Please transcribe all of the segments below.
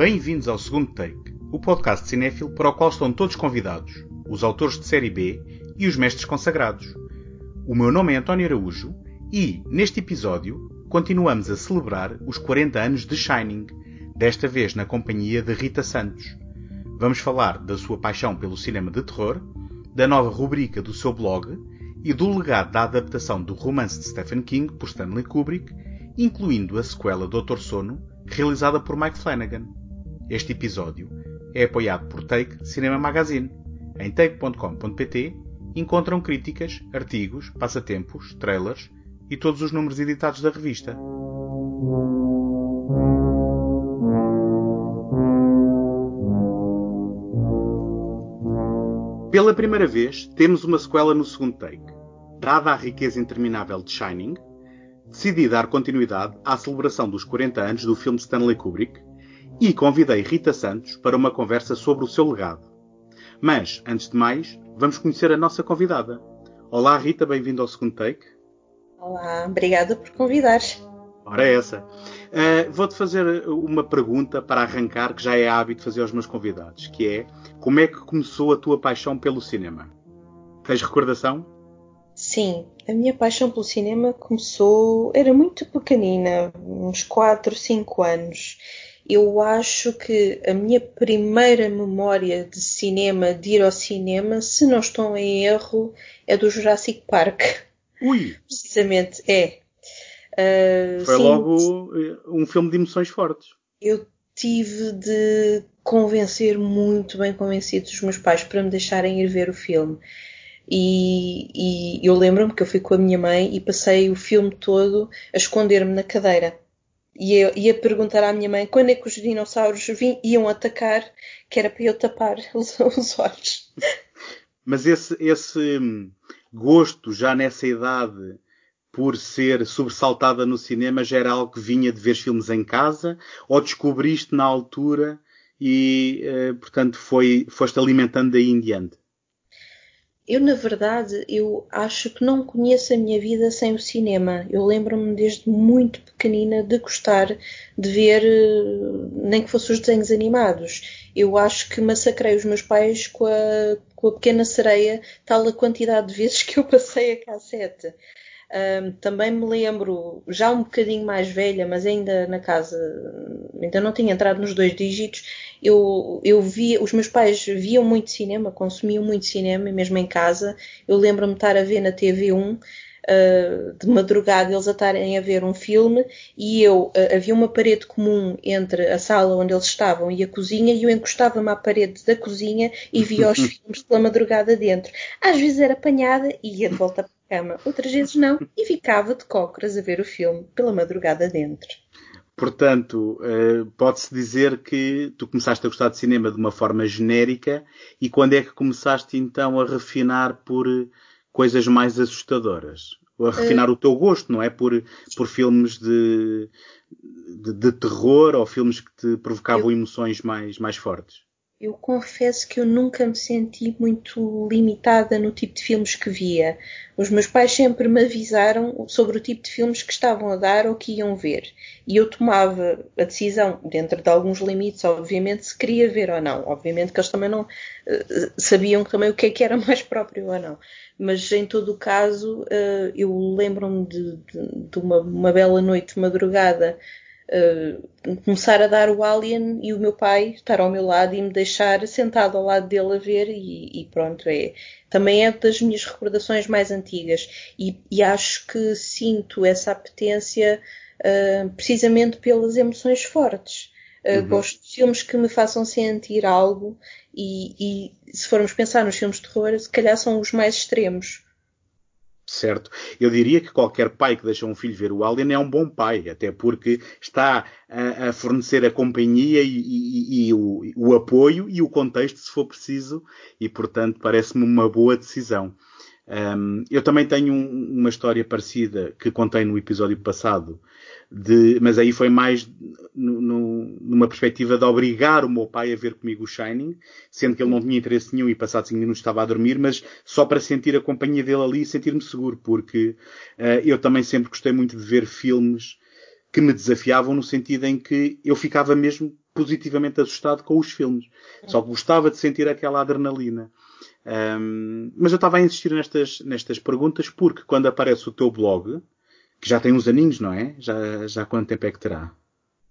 Bem-vindos ao segundo take, o podcast cinéfilo para o qual estão todos convidados, os autores de série B e os mestres consagrados. O meu nome é António Araújo e, neste episódio, continuamos a celebrar os 40 anos de Shining, desta vez na companhia de Rita Santos. Vamos falar da sua paixão pelo cinema de terror, da nova rubrica do seu blog e do legado da adaptação do romance de Stephen King por Stanley Kubrick, incluindo a sequela Doutor Sono, realizada por Mike Flanagan. Este episódio é apoiado por Take Cinema Magazine. Em take.com.pt encontram críticas, artigos, passatempos, trailers e todos os números editados da revista. Pela primeira vez, temos uma sequela no segundo take. Dada a riqueza interminável de Shining, decidi dar continuidade à celebração dos 40 anos do filme Stanley Kubrick e convidei Rita Santos para uma conversa sobre o seu legado. Mas, antes de mais, vamos conhecer a nossa convidada. Olá Rita, bem-vinda ao segundo take. Olá, obrigada por convidar. Ora é essa. Uh, Vou-te fazer uma pergunta para arrancar que já é hábito fazer aos meus convidados, que é como é que começou a tua paixão pelo cinema? Tens recordação? Sim, a minha paixão pelo cinema começou. Era muito pequenina, uns 4, 5 anos. Eu acho que a minha primeira memória de cinema, de ir ao cinema, se não estou em erro, é do Jurassic Park. Ui! Precisamente, é. Uh, Foi sim, logo um filme de emoções fortes. Eu tive de convencer muito bem convencidos os meus pais para me deixarem ir ver o filme. E, e eu lembro-me que eu fui com a minha mãe e passei o filme todo a esconder-me na cadeira. E eu ia perguntar à minha mãe quando é que os dinossauros vinham, iam atacar, que era para eu tapar os, os olhos. Mas esse, esse gosto já nessa idade por ser sobressaltada no cinema já era algo que vinha de ver filmes em casa ou descobriste na altura e, eh, portanto, foi, foste alimentando daí em diante? Eu, na verdade, eu acho que não conheço a minha vida sem o cinema. Eu lembro-me desde muito pequenina de gostar de ver, eh, nem que fossem os desenhos animados. Eu acho que massacrei os meus pais com a, com a pequena sereia, tal a quantidade de vezes que eu passei a cassete. Um, também me lembro, já um bocadinho mais velha, mas ainda na casa, ainda não tinha entrado nos dois dígitos, eu, eu via, os meus pais viam muito cinema, consumiam muito cinema, mesmo em casa, eu lembro-me de estar a ver na TV1, uh, ah, de madrugada eles a estarem a ver um filme, e eu, uh, havia uma parede comum entre a sala onde eles estavam e a cozinha, e eu encostava-me à parede da cozinha e via os filmes pela madrugada dentro. Às vezes era apanhada e ia de volta para cama, outras vezes não, e ficava de cócoras a ver o filme pela madrugada dentro. Portanto, eh, pode-se dizer que tu começaste a gostar de cinema de uma forma genérica e quando é que começaste então a refinar por coisas mais assustadoras? Ou a refinar uh, o teu gosto, não é? Por, por filmes de, de, de terror ou filmes que te provocavam eu, emoções mais, mais fortes? Eu confesso que eu nunca me senti muito limitada no tipo de filmes que via. Os meus pais sempre me avisaram sobre o tipo de filmes que estavam a dar ou que iam ver. E eu tomava a decisão, dentro de alguns limites, obviamente, se queria ver ou não. Obviamente que eles também não uh, sabiam também o que é que era mais próprio ou não. Mas em todo o caso, uh, eu lembro-me de, de, de uma, uma bela noite madrugada uh, começar a dar o Alien e o meu pai estar ao meu lado e me deixar sentado ao lado dele a ver e, e pronto, é. Também é das minhas recordações mais antigas e, e acho que sinto essa apetência uh, precisamente pelas emoções fortes. Uh, uhum. Gosto de filmes que me façam sentir algo e, e se formos pensar nos filmes de terror, se calhar são os mais extremos certo? Eu diria que qualquer pai que deixa um filho ver o Alien é um bom pai, até porque está a, a fornecer a companhia e, e, e o, o, apoio e o contexto, se for preciso, e portanto parece-me uma boa decisão. Um, eu também tenho um, uma história parecida que contei no episódio passado, de, mas aí foi mais no, no, numa perspectiva de obrigar o meu pai a ver comigo o Shining, sendo que ele não tinha interesse nenhum e passado 5 minutos estava a dormir, mas só para sentir a companhia dele ali e sentir-me seguro, porque uh, eu também sempre gostei muito de ver filmes que me desafiavam no sentido em que eu ficava mesmo positivamente assustado com os filmes. Só gostava de sentir aquela adrenalina. Um, mas eu estava a insistir nestas, nestas perguntas porque quando aparece o teu blog, que já tem uns aninhos, não é? Já, já quanto tempo é que terá?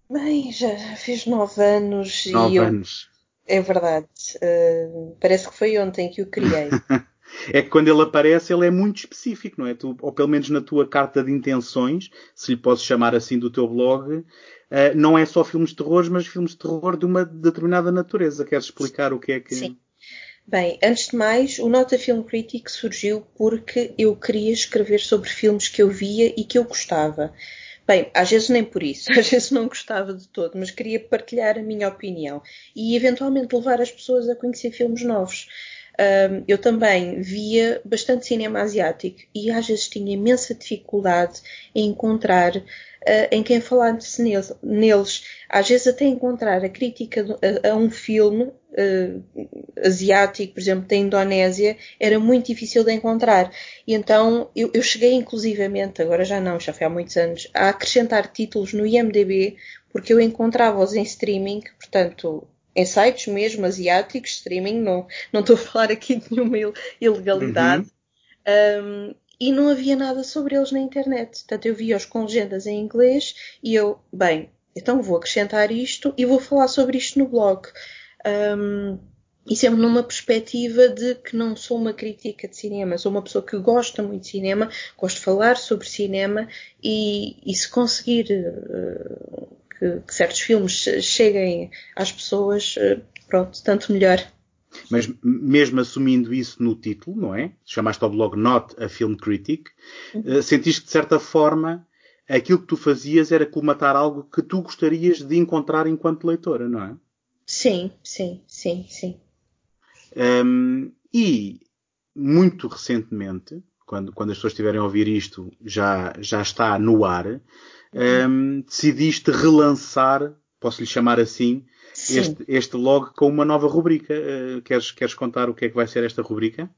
Bem, já fiz nove anos. Nove e anos. Eu... É verdade. Uh, parece que foi ontem que o criei. é que quando ele aparece, ele é muito específico, não é? Tu, ou pelo menos na tua carta de intenções, se lhe posso chamar assim do teu blog, uh, não é só filmes de terror, mas filmes de terror de uma determinada natureza. Queres explicar o que é que. Sim. Bem, antes de mais, o Nota Film Critic surgiu porque eu queria escrever sobre filmes que eu via e que eu gostava. Bem, às vezes nem por isso, às vezes não gostava de todo, mas queria partilhar a minha opinião e eventualmente levar as pessoas a conhecer filmes novos. Um, eu também via bastante cinema asiático e às vezes tinha imensa dificuldade em encontrar uh, em quem falasse neles, neles. Às vezes até encontrar a crítica a, a um filme uh, asiático, por exemplo, da Indonésia, era muito difícil de encontrar. E então eu, eu cheguei inclusivamente, agora já não, já foi há muitos anos, a acrescentar títulos no IMDB porque eu encontrava-os em streaming, portanto em sites mesmo asiáticos, streaming, não, não estou a falar aqui de nenhuma ilegalidade. Uhum. Um, e não havia nada sobre eles na internet. Portanto, eu via-os com legendas em inglês e eu, bem, então vou acrescentar isto e vou falar sobre isto no blog. Um, e sempre numa perspectiva de que não sou uma crítica de cinema, sou uma pessoa que gosta muito de cinema, gosto de falar sobre cinema e, e se conseguir uh, que, que certos filmes cheguem às pessoas, eh, pronto, tanto melhor. Mas mesmo assumindo isso no título, não é? Chamaste ao blog Not a Film Critic, uhum. Eh, sentiste que de certa forma aquilo que tu fazias era colmatar algo que tu gostarias de encontrar enquanto leitora, não é? Sim, sim, sim, sim. Um, e muito recentemente, quando, quando as pessoas estiverem a ouvir isto, já, já está no ar, um, decidiste relançar, posso lhe chamar assim, este, este log com uma nova rubrica. Uh, queres, queres contar o que é que vai ser esta rubrica?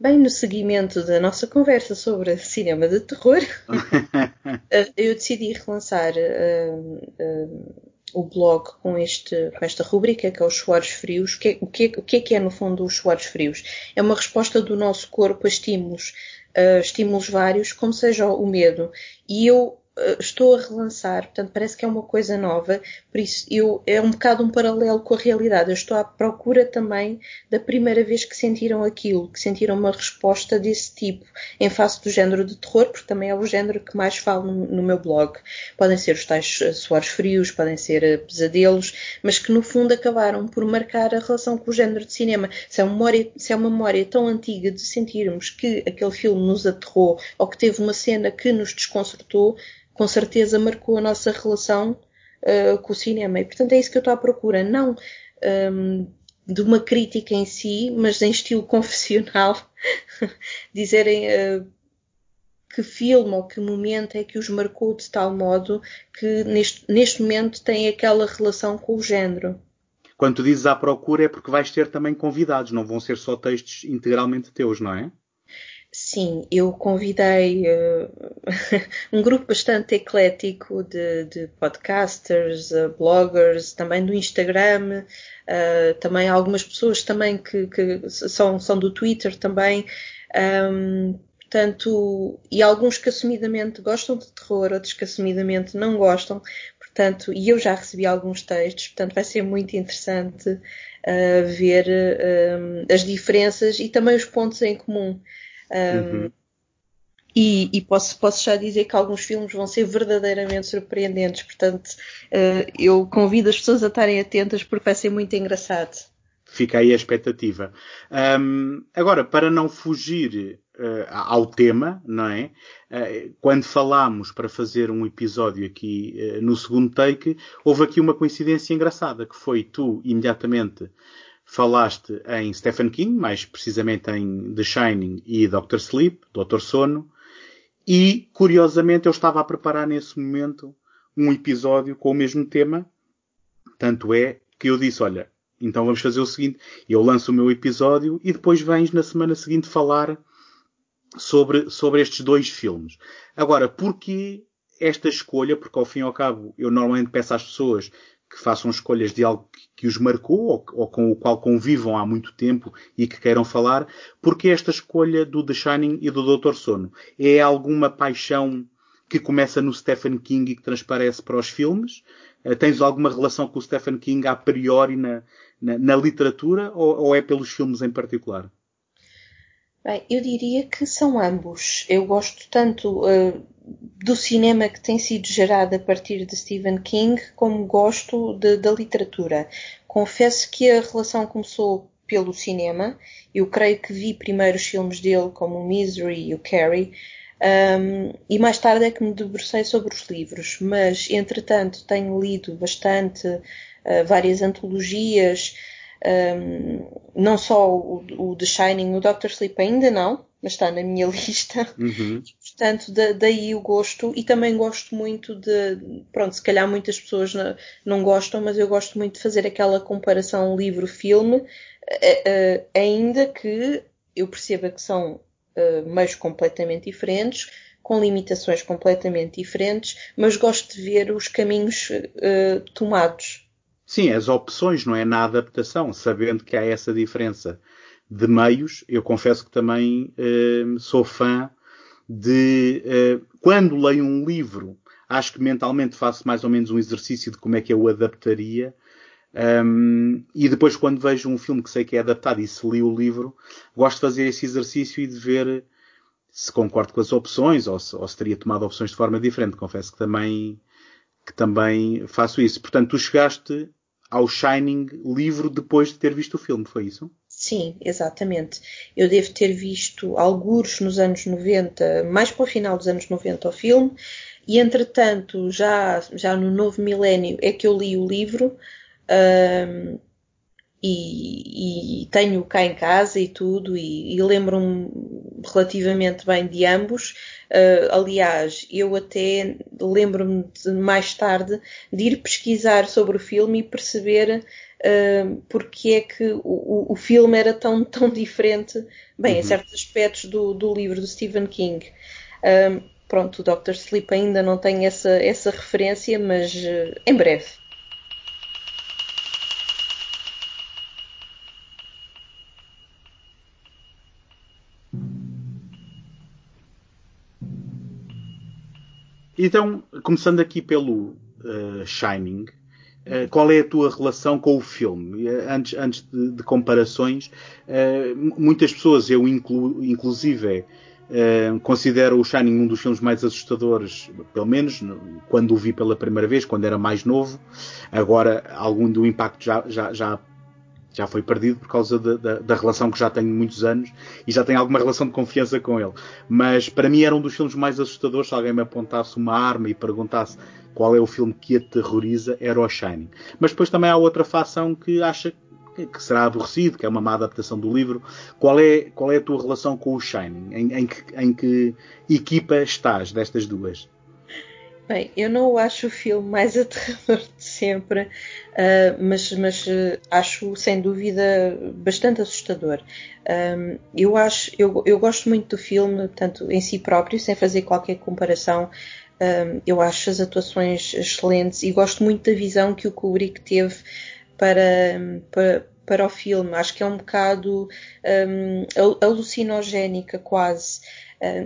Bem, no seguimento da nossa conversa sobre cinema de terror, eh, eu decidi relançar uh, uh, o blog com, este, com esta rubrica, que é os suores frios. O que, o, que, o que é que é, no fundo, os suores frios? É uma resposta do nosso corpo a estímulos, uh, estímulos vários, como seja o medo. E eu estou a relançar, portanto parece que é uma coisa nova, por isso eu, é um bocado um paralelo com a realidade. Eu estou à procura também da primeira vez que sentiram aquilo, que sentiram uma resposta desse tipo, em face do género de terror, porque também é o género que mais falo no, no meu blog. Podem ser os tais eh, suores frios, podem ser eh, pesadelos, mas que no fundo acabaram por marcar a relação com o género de cinema. Se é uma memória, se é uma memória tão antiga de sentirmos que aquele filme nos aterrou ou que teve uma cena que nos desconcertou, com certeza marcou a nossa relação uh, com o cinema. E portanto é isso que eu estou à procura. Não um, ehm, de uma crítica em si, mas em estilo confessional, dizerem uh, que filme ou que momento é que os marcou de tal modo que neste, neste momento tem aquela relação com o género. Quando tu dizes à procura é porque vais ter também convidados, não vão ser só textos integralmente teus, não é? Sim, eu convidei uh, um grupo bastante eclético de, de podcasters, uh, bloggers, também do Instagram, uh, também algumas pessoas também que, que, são, são do Twitter também. Um, portanto, e alguns que assumidamente gostam de terror, outros que assumidamente não gostam. Portanto, e eu já recebi alguns textos, portanto vai ser muito interessante ver as diferenças e também os pontos em comum. Um, uhum. E, e, posso, posso já dizer que alguns filmes vão ser verdadeiramente surpreendentes, portanto, uh, eu convido as pessoas a estarem atentas porque vai ser muito engraçado. Fica aí a expectativa. Um, agora, para não fugir uh, ao tema, não é? Uh, quando falámos para fazer um episódio aqui no segundo take, houve aqui uma coincidência engraçada, que foi tu imediatamente Falaste em Stephen King, mais precisamente em The Shining e Doctor Sleep, Doutor Sono, e curiosamente eu estava a preparar nesse momento um episódio com o mesmo tema, tanto é que eu disse, olha, então vamos fazer o seguinte, eu lanço o meu episódio e depois vens na semana seguinte falar sobre, sobre estes dois filmes. Agora, porquê esta escolha? Porque ao fim e ao cabo eu normalmente peço às pessoas que façam escolhas de algo que os marcou ou, ou, com o qual convivam há muito tempo e que queiram falar, porque esta escolha do The Shining e do Doutor Sono é alguma paixão que começa no Stephen King e que transparece para os filmes? Uh, tens alguma relação com o Stephen King a priori na, na, na literatura ou, ou é pelos filmes em particular? Bem, eu diria que são ambos. Eu gosto tanto uh, do cinema que tem sido gerado a partir de Stephen King, como gosto de, da literatura. Confesso que a relação começou pelo cinema. Eu creio que vi primeiro os filmes dele, como o Misery e o Carrie, um, e mais tarde é que me debrucei sobre os livros. Mas, entretanto, tenho lido bastante uh, várias antologias, um, não só o, o The Shining, o Doctor Sleep ainda não, mas está na minha lista. Uhum. Portanto, da, daí o gosto. E também gosto muito de. Pronto, se calhar muitas pessoas não, não gostam, mas eu gosto muito de fazer aquela comparação livro-filme, ainda que eu perceba que são uh, meios completamente diferentes, com limitações completamente diferentes, mas gosto de ver os caminhos uh, tomados. Sim, as opções, não é na adaptação, sabendo que há essa diferença de meios. Eu confesso que também uh, sou fã de uh, quando leio um livro, acho que mentalmente faço mais ou menos um exercício de como é que eu adaptaria. Um, e depois, quando vejo um filme que sei que é adaptado e se li o livro, gosto de fazer esse exercício e de ver se concordo com as opções ou se, ou se teria tomado opções de forma diferente. Confesso que também, que também faço isso. Portanto, tu chegaste ao Shining livro depois de ter visto o filme, foi isso? Sim, exatamente. Eu devo ter visto alguns nos anos 90, mais para o final dos anos 90 o filme, e entretanto, já, já no novo milénio é que eu li o livro, e, e tenho cá em casa e tudo, e, e lembro-me relativamente bem de ambos. Uh, aliás, eu até lembro-me mais tarde de ir pesquisar sobre o filme e perceber uh, porque é que o, o, filme era tão, tão diferente, bem, uhum. em certos aspectos do, do livro do Stephen King. Uh, pronto, o Dr. Sleep ainda não tem essa, essa referência, mas em breve. Então, começando aqui pelo uh, Shining, uh, qual é a tua relação com o filme? Uh, antes, antes de, de comparações, muitas pessoas, eu inclu, inclusive, considero o Shining um dos filmes mais assustadores, pelo menos quando o vi pela primeira vez, quando era mais novo. Agora, algum do impacto já, já, já já foi perdido por causa da, da, relação que já tenho muitos anos e já tenho alguma relação de confiança com ele. Mas para mim era um dos filmes mais assustadores. Se alguém me apontasse uma arma e perguntasse qual é o filme que aterroriza, era o Shining. Mas depois também há outra facção que acha que será aborrecido, que é uma má adaptação do livro. Qual é, qual é a tua relação com o Shining? Em, em, que, em que equipa estás destas duas? Bem, eu não o acho o filme mais aterrador de sempre, uh, mas, mas uh, acho sem dúvida bastante assustador. Um, eu acho, eu, eu gosto muito do filme, tanto em si próprio, sem fazer qualquer comparação. Um, eu acho as atuações excelentes e gosto muito da visão que o Kubrick teve para, para, para o filme. Acho que é um bocado um, alucinogénica quase.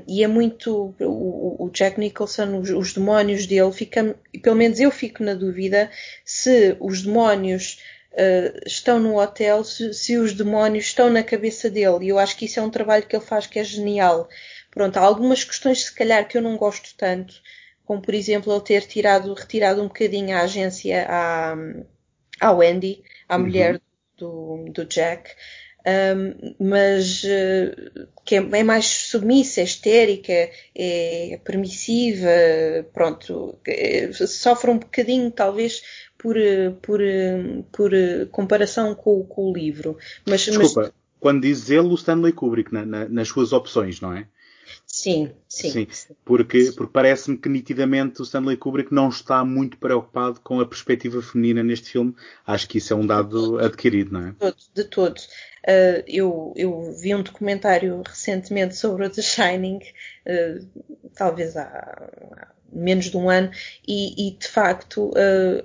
E é muito o, o Jack Nicholson, os, os, demónios dele, fica, pelo menos eu fico na dúvida se os demónios uh, estão no hotel, se, se, os demónios estão na cabeça dele. E eu acho que isso é um trabalho que ele faz que é genial. Pronto, há algumas questões, se calhar, que eu não gosto tanto, como por exemplo ele ter tirado, retirado um bocadinho a agência à, à Wendy, à uhum. mulher do, do Jack mas uh, que é, é, mais submissa, é histérica, é permissiva, pronto, é, sofre um bocadinho talvez por, por, por comparação com, com o livro. Mas, Desculpa, mas... quando diz ele, o Stanley Kubrick, na, na, nas suas opções, não é? Sim, sim. sim porque, porque parece-me que nitidamente o Stanley Kubrick não está muito preocupado com a perspectiva feminina neste filme. Acho que isso é um dado adquirido, não é? De todos. De todos. Uh, eu, eu, vi um documentário recentemente sobre o The Shining, uh, talvez há, há, menos de um ano, e, e de facto uh,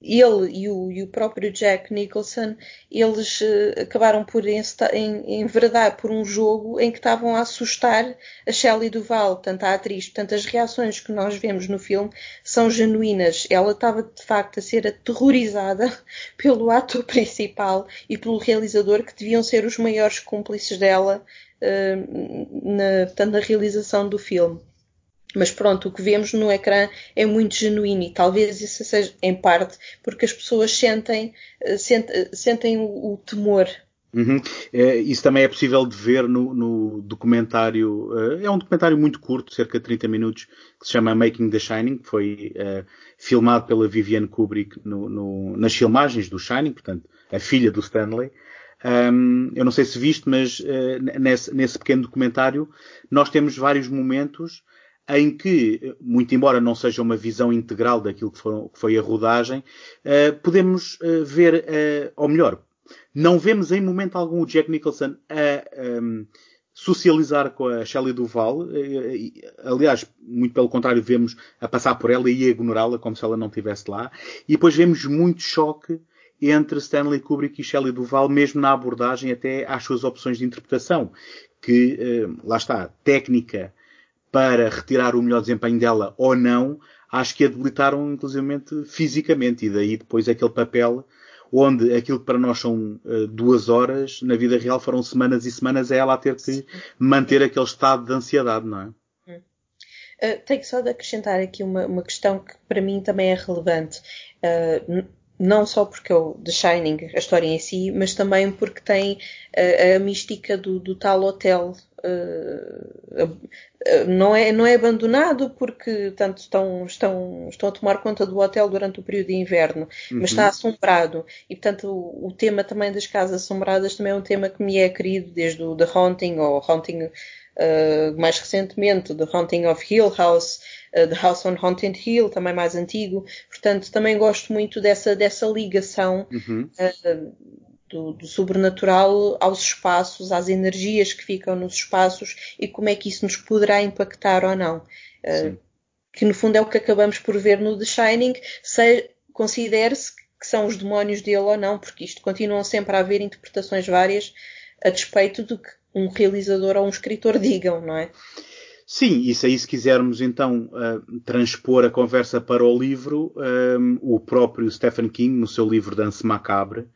ele e o, e o, próprio Jack Nicholson, eles uh, acabaram por enveredar por um jogo em que estavam a assustar a Shelley Duval, tanto a atriz. Portanto, as reações que nós vemos no filme são genuínas. Ela estava, de facto, a ser aterrorizada pelo ator principal e pelo realizador, que deviam ser os maiores cúmplices dela uh, na, portanto, na realização do filme. Mas pronto, o que vemos no ecrã é muito genuíno e talvez isso seja em parte porque as pessoas sentem, eh, sentem, eh, sentem o, o temor. Uhum. É, isso também é possível de ver no, no, documentário. É um documentário muito curto, cerca de 30 minutos, que se chama Making the Shining, que foi uh, filmado pela Viviane Kubrick no, no, nas filmagens do Shining, portanto, a filha do Stanley. Um, eu não sei se viste, mas uh, nesse, nesse pequeno documentário nós temos vários momentos em que, muito embora não seja uma visão integral daquilo que, foram, que foi a rodagem, uh, podemos uh, ver, uh, ou melhor, não vemos em momento algum o Jack Nicholson a um, socializar com a Shelley Duval. aliás, muito pelo contrário, vemos a passar por ela e a ignorá-la como se ela não estivesse lá. E depois vemos muito choque entre Stanley Kubrick e Shelley Duval, mesmo na abordagem até às suas opções de interpretação, que, lá está, técnica para retirar o melhor desempenho dela ou não, acho que a debilitaram inclusivamente fisicamente. E daí depois aquele papel onde aquilo que para nós são uh, duas horas, na vida real foram semanas e semanas, é ela a ter que manter aquele estado de ansiedade, não é? Uh, tenho só de acrescentar aqui uma, uma, questão que para mim também é relevante. Uh, não só porque é o The Shining, a história em si, mas também porque tem a, a mística do, do, tal hotel. Uh, não, é, não é abandonado porque tanto estão, estão, estão a tomar conta do hotel durante o período de inverno, uhum. mas está uhum. assombrado. E portanto o, o, tema também das casas assombradas também é um tema que me é querido desde o The Haunting ou Haunting uh, mais recentemente, The Haunting of Hill House uh, The House on Haunted Hill, também mais antigo. Portanto, também gosto muito dessa, dessa ligação uhum. uh, do, do, sobrenatural aos espaços, às energias que ficam nos espaços e como é que isso nos poderá impactar ou não. Uh, que no fundo é o que acabamos por ver no The Shining, se considere-se que são os demónios dele ou não, porque isto continuam sempre a haver interpretações várias a despeito do que um realizador ou um escritor digam, não é? Sim, isso aí se quisermos então uh, transpor a conversa para o livro, um, o próprio Stephen King, no seu livro Dance Macabre,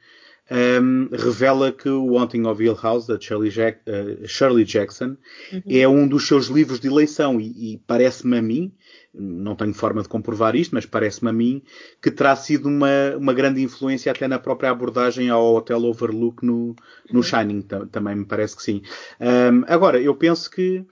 um, revela que o Haunting of Hill House, da Shirley, Jack, uh, Shirley Jackson, uhum. é um dos seus livros de eleição e, e parece-me a mim, não tenho forma de comprovar isto, mas parece-me a mim que terá sido uma, uma grande influência até na própria abordagem ao Hotel Overlook no, no uhum. Shining, também me parece que sim. Um, agora, eu penso que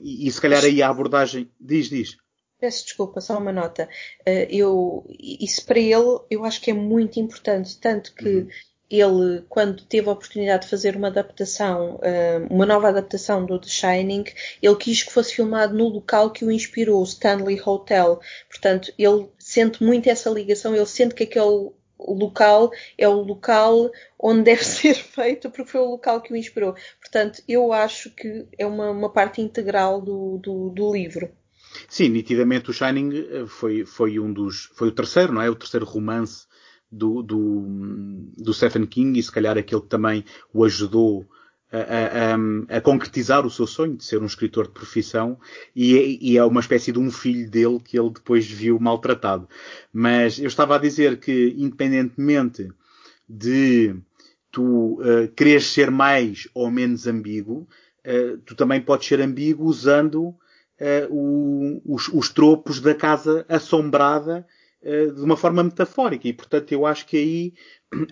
e, e se calhar aí a abordagem. Diz, diz. Peço desculpa, só uma nota. Eh, eu, isso para ele eu acho que é muito importante, tanto que uhum. ele, quando teve a oportunidade de fazer uma adaptação, eh, uma nova adaptação do The Shining, ele quis que fosse filmado no local que o inspirou, o Stanley Hotel. Portanto, ele sente muito essa ligação, ele sente que aquele o local é o local onde deve ser feito, porque foi o local que o inspirou. Portanto, eu acho que é uma, uma parte integral do, do, do, livro. Sim, nitidamente o Shining eh, foi, foi um dos. foi o terceiro, não é? O terceiro romance do, do, do Stephen King e se calhar aquele que também o ajudou a, a, a, concretizar o seu sonho de ser um escritor de profissão e, e, é uma espécie de um filho dele que ele depois viu maltratado. Mas eu estava a dizer que, independentemente de tu uh, quereres ser mais ou menos ambíguo, uh, tu também podes ser ambíguo usando uh, o, os, os, tropos da casa assombrada de uma forma metafórica. E, portanto, eu acho que aí,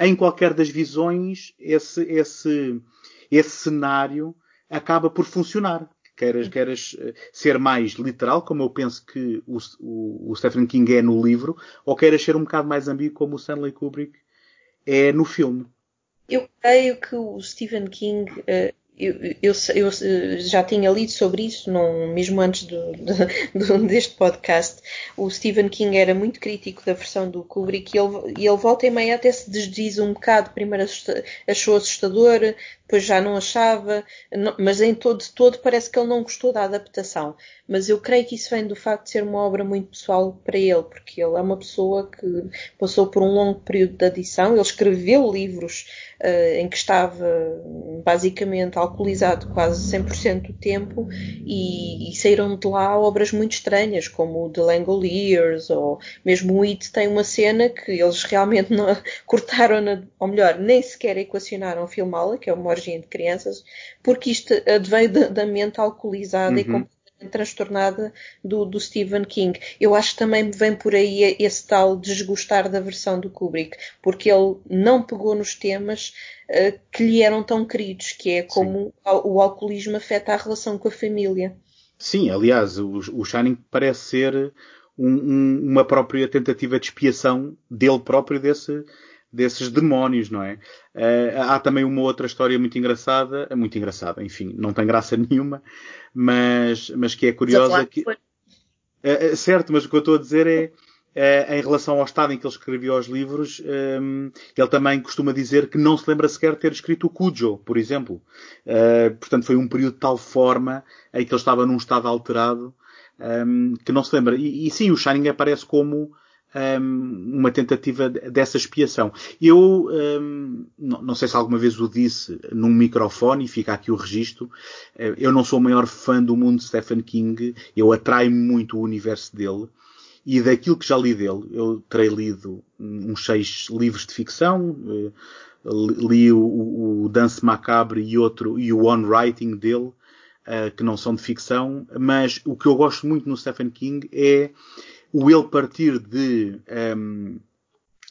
em qualquer das visões, esse, esse, esse cenário acaba por funcionar. Queiras, queiras eh, ser mais literal, como eu penso que o, o, o Stephen King é no livro, ou queiras ser um bocado mais ambíguo, como o Stanley Kubrick é no filme. Eu creio que o Stephen King, uh, eu, eu, eu, já tinha lido sobre isso, não, mesmo antes do, do, deste podcast. O Stephen King era muito crítico da versão do Kubrick e ele, ele volta e meia até se desdiz um bocado. Primeiro achou assustador, depois já não achava, mas em todo, todo parece que ele não gostou da adaptação. Mas eu creio que isso vem do facto de ser uma obra muito pessoal para ele, porque ele é uma pessoa que passou por um longo período de adição, ele escreveu livros uh, em que estava basicamente alcoolizado quase 100% do tempo e, e, saíram de lá obras muito estranhas, como o The Langoliers ou mesmo o It tem uma cena que eles realmente não, cortaram, na, ou melhor, nem sequer equacionaram filmá-la, que é uma origem de crianças, porque isto adveio da, da mente alcoolizada uhum. e completamente transtornada do, do, Stephen King. Eu acho que também vem por aí esse tal desgostar da versão do Kubrick, porque ele não pegou nos temas uh, que lhe eram tão queridos, que é como o, o, alcoolismo afeta a relação com a família. Sim, aliás, o, o Shining parece ser um, um, uma própria tentativa de expiação dele próprio desse, desses demónios, não é? Uh, há também uma outra história muito engraçada, muito engraçada, enfim, não tem graça nenhuma, mas, mas que é curiosa. Que, uh, certo, mas o que eu estou a dizer é, em relação ao estado em que ele escrevia os livros, um, ele também costuma dizer que não se lembra sequer de ter escrito o Cujo, por exemplo. Uh, portanto, foi um período de tal forma em que ele estava num estado alterado um, que não se lembra. E, e sim, o Shining aparece como um, uma tentativa dessa expiação. Eu um, não, não, sei se alguma vez o disse num microfone e fica aqui o registro. Eh, eu não sou o maior fã do mundo de Stephen King. Eu atraio-me muito o universo dele. E daquilo que já li dele, eu terei lido uns seis livros de ficção, eh, li o, o Dance Macabre e outro, e o On Writing dele, eh, que não são de ficção, mas o que eu gosto muito no Stephen King é o ele partir de um,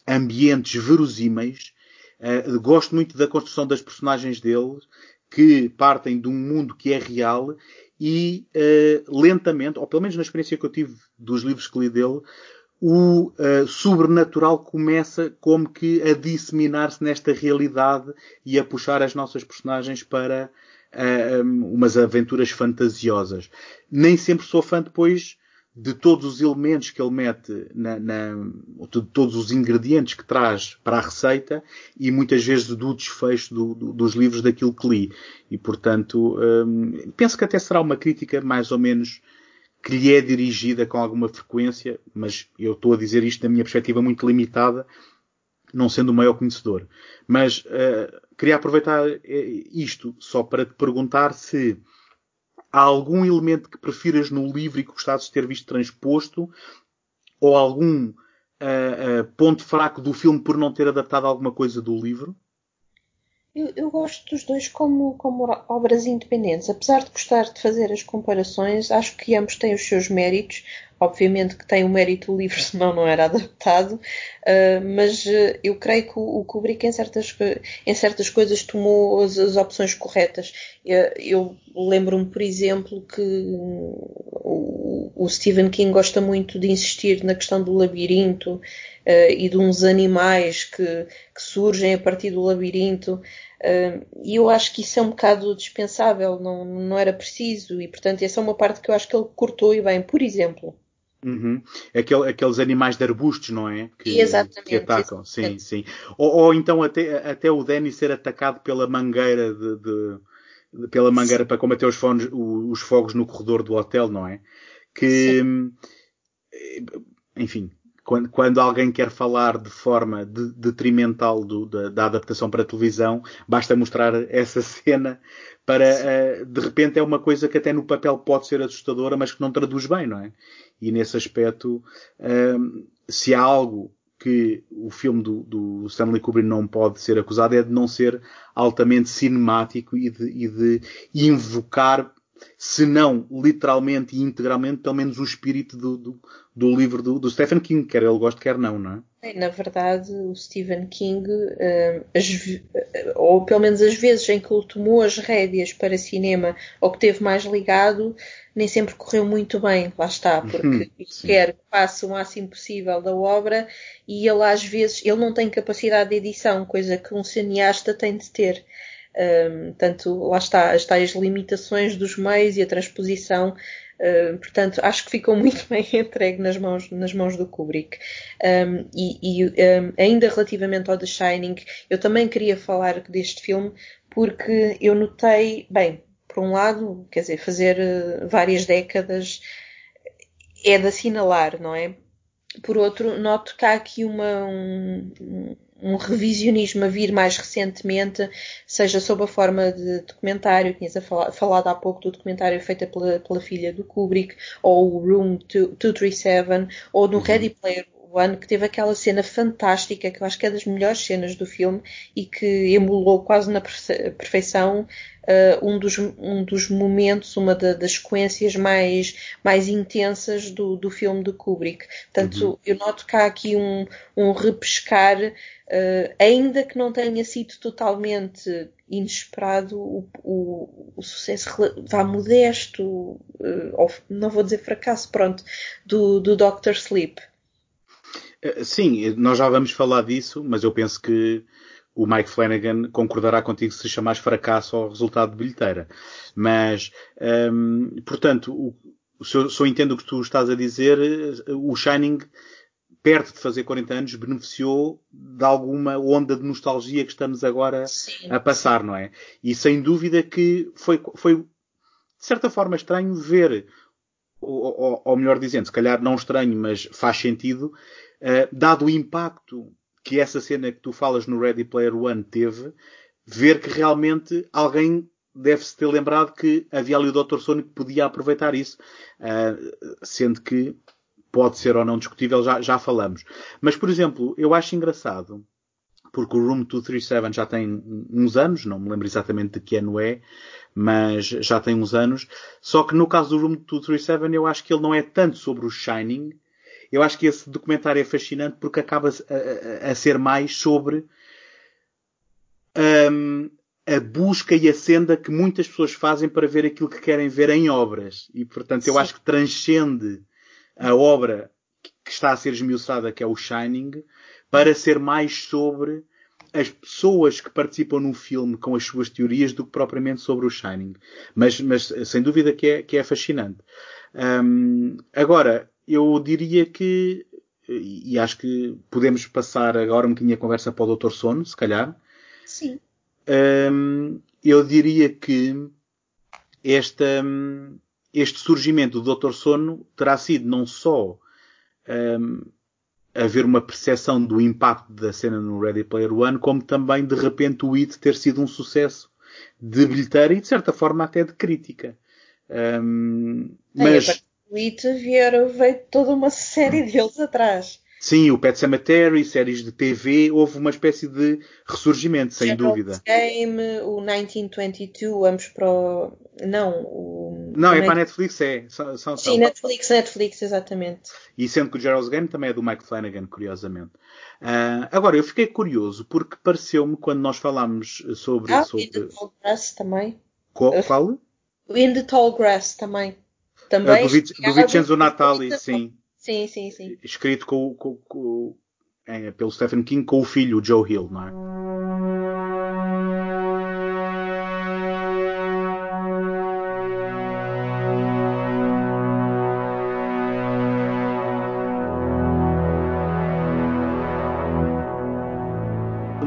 ambientes verosímeis. Uh, gosto muito da construção das personagens dele, que partem de um mundo que é real e uh, lentamente, ou pelo menos na experiência que eu tive dos livros que li dele, o uh, sobrenatural começa como que a disseminar-se nesta realidade e a puxar as nossas personagens para uh, um, umas aventuras fantasiosas. Nem sempre sou fã depois de todos os elementos que ele mete na, na, de todos os ingredientes que traz para a receita e muitas vezes do desfecho do, do, dos livros daquilo que li. E portanto, hum, penso que até será uma crítica mais ou menos que lhe é dirigida com alguma frequência, mas eu estou a dizer isto na minha perspectiva muito limitada, não sendo o maior conhecedor. Mas uh, queria aproveitar eh, isto só para te perguntar se há algum elemento que prefiras no livro e que gostasses de ter visto transposto? Ou algum uh, uh, ponto fraco do filme por não ter adaptado alguma coisa do livro? Eu, eu, gosto dos dois como, como obras independentes. Apesar de gostar de fazer as comparações, acho que ambos têm os seus méritos. Obviamente que tem o mérito do livro, senão não era adaptado. Uh, mas uh, eu creio que o, Kubrick em certas, em certas coisas tomou as, as opções corretas. Eu, eu lembro-me, por exemplo, que o, o, Stephen King gosta muito de insistir na questão do labirinto e de uns animais que, que surgem a partir do labirinto. E eu acho que isso é um bocado dispensável, não, não era preciso, e portanto essa é uma parte que eu acho que ele cortou e bem. Por exemplo, Uhum. Aquele, aqueles animais de arbustos, não é? Que, exatamente, que atacam, sim, sim. Ou, ou, então até, até o Danny ser atacado pela mangueira de, de, de pela mangueira sim. para combater os, fones, os, fogos no corredor do hotel, não é? Que, sim. enfim, quando, quando alguém quer falar de forma de, detrimental do, da, da, adaptação para televisão, basta mostrar essa cena para, uh, de repente é uma coisa que até no papel pode ser assustadora, mas que não traduz bem, não é? E nesse aspecto, uh, se há algo que o filme do, do, Stanley Kubrick não pode ser acusado é de não ser altamente cinemático e de, e de invocar se não literalmente e integralmente, pelo menos o espírito do, do, do livro do, do, Stephen King, quer ele goste, quer não, não é? Na verdade, o Stephen King, uh, as, ou pelo menos as vezes em que ele tomou as rédeas para cinema, ou que teve mais ligado, nem sempre correu muito bem, lá está, porque uhum, quer que passe o máximo possível da obra e ele às vezes, ele não tem capacidade de edição, coisa que um cineasta tem de ter. Um, tanto lá está as limitações dos meios e a transposição Uh, portanto, acho que ficou muito bem entregue nas mãos, nas mãos do Kubrick. Um, e, e um, ainda relativamente ao The Shining, eu também queria falar deste filme porque eu notei, bem, por um lado, quer dizer, fazer uh, várias décadas é de assinalar, não é? Por outro, noto que há aqui uma, um, um revisionismo a vir mais recentemente, seja sob a forma de documentário, tinhas falado há pouco do documentário feito pela, pela filha do Kubrick, ou o Room 237, ou no uhum. Ready Player One, que teve aquela cena fantástica, que eu acho que é das melhores cenas do filme e que emulou quase na perfeição uh, um, dos, um dos momentos, uma da, das sequências mais, mais intensas do, do filme de Kubrick. Portanto, uhum. eu noto que há aqui um, um repescar, uh, ainda que não tenha sido totalmente inesperado, o, o, o sucesso vá modesto, uh, ou não vou dizer fracasso, pronto, do, do Dr. Sleep. Sim, nós já vamos falar disso, mas eu penso que o Mike Flanagan concordará contigo se chamas fracasso ao resultado de bilheteira. Mas, hum, portanto, o, se, eu, se eu entendo o que tu estás a dizer, o Shining, perto de fazer 40 anos, beneficiou de alguma onda de nostalgia que estamos agora sim, a passar, não é? E sem dúvida que foi, foi de certa forma estranho ver, ou, ou, ou melhor dizendo, se calhar não estranho, mas faz sentido, uh, dado o impacto que essa cena que tu falas no Ready Player One teve, ver que realmente alguém deve-se ter lembrado que havia ali o Dr. Sono que podia aproveitar isso, uh, sendo que pode ser ou não discutível, já, já falamos. Mas, por exemplo, eu acho engraçado, porque o Room 237 já tem uns anos, não me lembro exatamente de que ano é, mas já tem uns anos. Só que no caso do Room 237 eu acho que ele não é tanto sobre o Shining, eu acho que esse documentário é fascinante porque acaba a, a, a ser mais sobre um, a busca e a senda que muitas pessoas fazem para ver aquilo que querem ver em obras. E, portanto, eu Sim. acho que transcende a obra que está a ser esmiuçada, que é o Shining, para ser mais sobre as pessoas que participam num filme com as suas teorias do que propriamente sobre o Shining. Mas, mas sem dúvida que é, que é fascinante. Um, agora, eu diria que, e acho que podemos passar agora um bocadinho a conversa para o Dr. Sono, se calhar. Sim. Um, eu diria que esta, este surgimento do Dr. Sono terá sido não só um, haver uma percepção do impacto da cena no Ready Player One, como também de repente o It ter sido um sucesso de bilheteira e de certa forma até de crítica. Um, mas o It vieram, veio toda uma série deles atrás. Sim, o Pet Cemetery, séries de TV, houve uma espécie de ressurgimento, sem Gerald's dúvida. Game, o 1922, ambos para o... Não, o... Não, é para a Netflix, é. São, são, Sim, Netflix, Netflix, exatamente. E sendo que o Gerald's Game também é do Mike Flanagan, curiosamente. Uh, agora, eu fiquei curioso, porque pareceu-me, quando nós falámos sobre... Ah, sobre... In the Tall Grass também. Qual? qual? In the Tall Grass também. Também. do, do Vincenzo Natali, sim. Sim, sim, sim. Escrito com, com, com é, pelo Stephen King com o filho, o Joe Hill, não é?